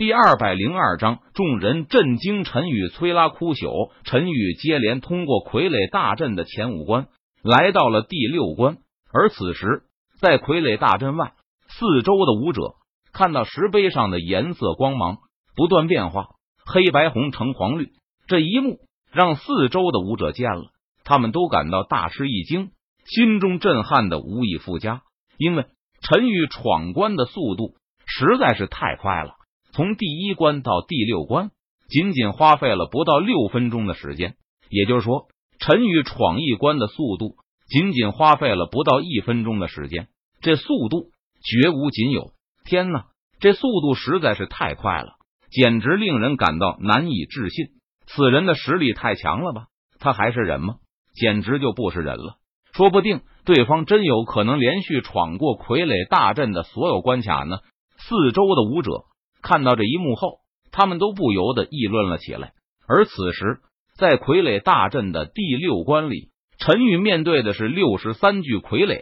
第二百零二章，众人震惊。陈宇催拉哭朽，陈宇接连通过傀儡大阵的前五关，来到了第六关。而此时，在傀儡大阵外，四周的武者看到石碑上的颜色光芒不断变化，黑白红橙黄绿，这一幕让四周的武者见了，他们都感到大吃一惊，心中震撼的无以复加。因为陈宇闯关的速度实在是太快了。从第一关到第六关，仅仅花费了不到六分钟的时间。也就是说，陈宇闯一关的速度仅仅花费了不到一分钟的时间。这速度绝无仅有！天哪，这速度实在是太快了，简直令人感到难以置信。此人的实力太强了吧？他还是人吗？简直就不是人了！说不定对方真有可能连续闯过傀儡大阵的所有关卡呢。四周的武者。看到这一幕后，他们都不由得议论了起来。而此时，在傀儡大阵的第六关里，陈宇面对的是六十三具傀儡。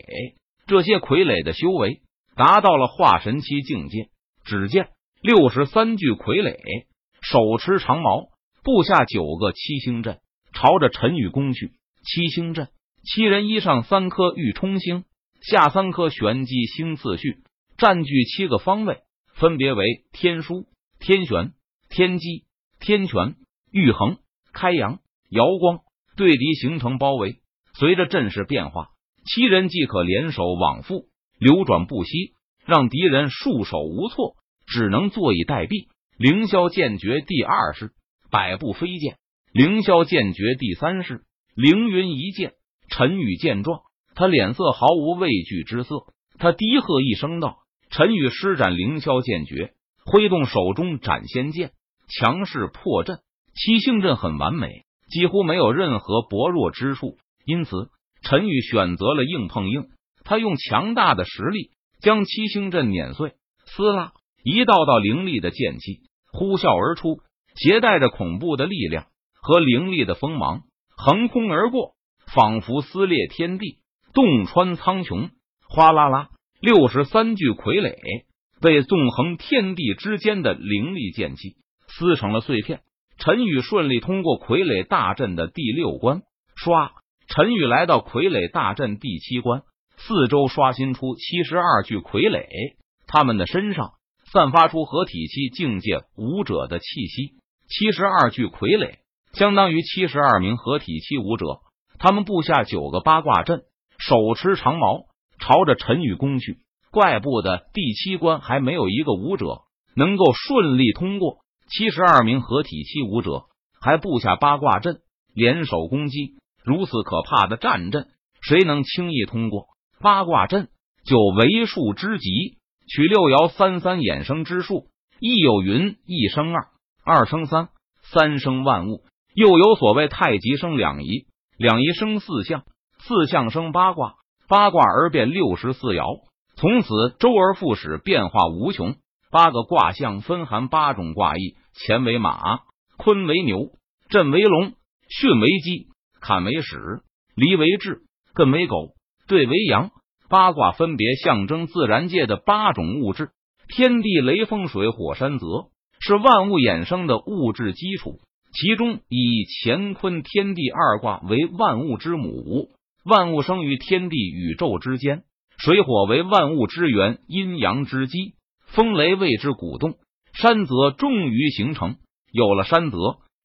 这些傀儡的修为达到了化神期境界。只见六十三具傀儡手持长矛，布下九个七星阵，朝着陈宇攻去。七星阵，七人一上三颗玉冲星，下三颗玄机星，次序占据七个方位。分别为天枢、天玄、天机、天权、玉衡、开阳、瑶光，对敌形成包围。随着阵势变化，七人即可联手往复，流转不息，让敌人束手无措，只能坐以待毙。凌霄剑诀第二式，百步飞剑。凌霄剑诀第三式，凌云一剑。陈宇见状，他脸色毫无畏惧之色，他低喝一声道。陈宇施展凌霄剑诀，挥动手中斩仙剑，强势破阵。七星阵很完美，几乎没有任何薄弱之处。因此，陈宇选择了硬碰硬。他用强大的实力将七星阵碾碎。撕拉，一道道凌厉的剑气呼啸而出，携带着恐怖的力量和凌厉的锋芒，横空而过，仿佛撕裂天地，洞穿苍穹。哗啦啦。六十三具傀儡被纵横天地之间的灵力剑气撕成了碎片。陈宇顺利通过傀儡大阵的第六关，唰！陈宇来到傀儡大阵第七关，四周刷新出七十二具傀儡，他们的身上散发出合体期境界武者的气息。七十二具傀儡相当于七十二名合体期武者，他们布下九个八卦阵，手持长矛。朝着陈宇攻去，怪不得第七关还没有一个武者能够顺利通过。七十二名合体期武者还布下八卦阵，联手攻击。如此可怕的战阵，谁能轻易通过？八卦阵就为数之极，取六爻三三衍生之术，一有云，一生二，二生三，三生万物。又有所谓太极生两仪，两仪生四象，四象生八卦。八卦而变六十四爻，从此周而复始，变化无穷。八个卦象分含八种卦意：乾为马，坤为牛，震为龙，巽为鸡，坎为豕，离为彘，艮为狗，兑为羊。八卦分别象征自然界的八种物质：天地、雷、风、水、火、山、泽，是万物衍生的物质基础。其中以乾坤天地二卦为万物之母。万物生于天地宇宙之间，水火为万物之源，阴阳之基，风雷谓之鼓动，山泽终于形成。有了山泽，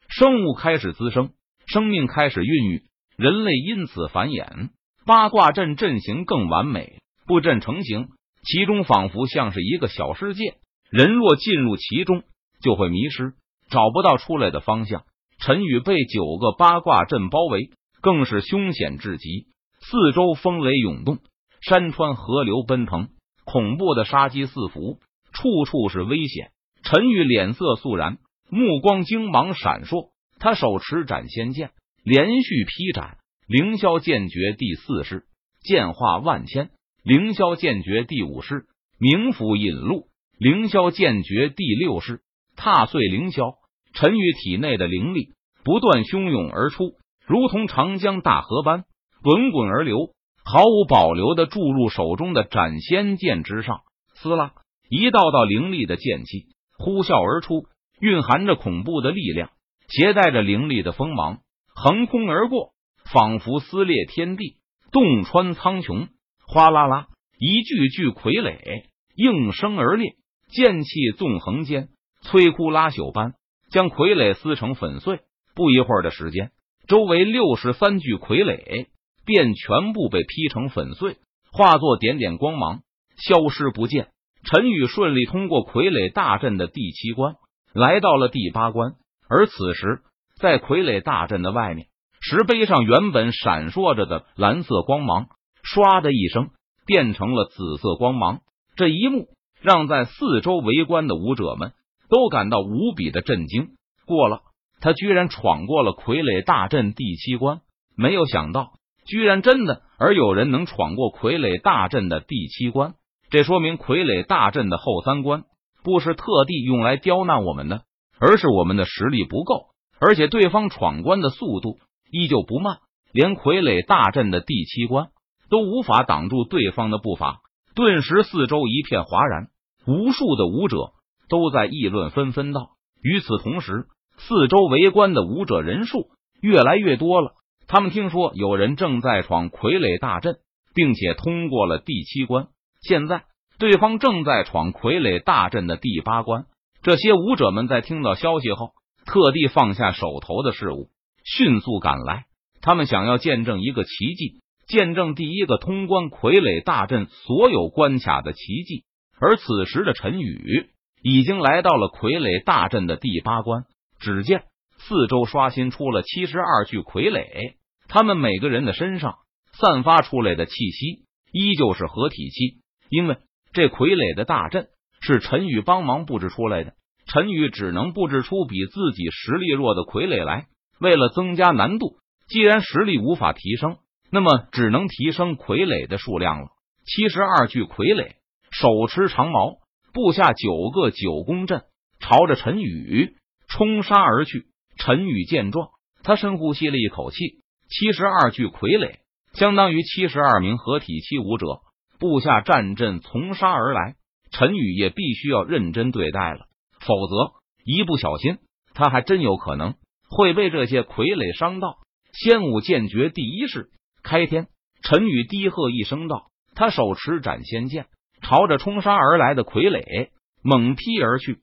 生物开始滋生，生命开始孕育，人类因此繁衍。八卦阵阵型更完美，布阵成型，其中仿佛像是一个小世界。人若进入其中，就会迷失，找不到出来的方向。陈宇被九个八卦阵包围，更是凶险至极。四周风雷涌动，山川河流奔腾，恐怖的杀机四伏，处处是危险。陈宇脸色肃然，目光精芒闪烁，他手持斩仙剑，连续劈斩。凌霄剑诀第四式，剑化万千；凌霄剑诀第五式，冥府引路；凌霄剑诀第六式，踏碎凌霄。陈宇体内的灵力不断汹涌而出，如同长江大河般。滚滚而流，毫无保留的注入手中的斩仙剑之上。撕拉，一道道凌厉的剑气呼啸而出，蕴含着恐怖的力量，携带着凌厉的锋芒，横空而过，仿佛撕裂天地，洞穿苍穹。哗啦啦，一具具傀儡应声而裂，剑气纵横间，摧枯拉朽般将傀儡撕成粉碎。不一会儿的时间，周围六十三具傀儡便全部被劈成粉碎，化作点点光芒，消失不见。陈宇顺利通过傀儡大阵的第七关，来到了第八关。而此时，在傀儡大阵的外面，石碑上原本闪烁着的蓝色光芒，唰的一声变成了紫色光芒。这一幕让在四周围观的武者们都感到无比的震惊。过了，他居然闯过了傀儡大阵第七关，没有想到，居然真的而有人能闯过傀儡大阵的第七关。这说明傀儡大阵的后三关不是特地用来刁难我们的，而是我们的实力不够，而且对方闯关的速度依旧不慢，连傀儡大阵的第七关都无法挡住对方的步伐。顿时，四周一片哗然，无数的武者都在议论纷纷道。与此同时，四周围观的武者人数越来越多了，他们听说有人正在闯傀儡大阵，并且通过了第七关。现在，对方正在闯傀儡大阵的第八关。这些武者们在听到消息后，特地放下手头的事物，迅速赶来。他们想要见证一个奇迹，见证第一个通关傀儡大阵所有关卡的奇迹。而此时的陈宇已经来到了傀儡大阵的第八关。只见四周刷新出了七十二具傀儡，他们每个人的身上散发出来的气息依旧是合体期。因为这傀儡的大阵是陈宇帮忙布置出来的，陈宇只能布置出比自己实力弱的傀儡来。为了增加难度，既然实力无法提升，那么只能提升傀儡的数量了。七十二具傀儡手持长矛，布下九个九宫阵，朝着陈宇冲杀而去。陈宇见状，他深呼吸了一口气。七十二具傀儡相当于七十二名合体期武者。布下战阵从杀而来，陈宇也必须要认真对待了，否则一不小心，他还真有可能会被这些傀儡伤到。仙武剑诀第一式开天，陈宇低喝一声道：“他手持斩仙剑，朝着冲杀而来的傀儡猛劈而去。”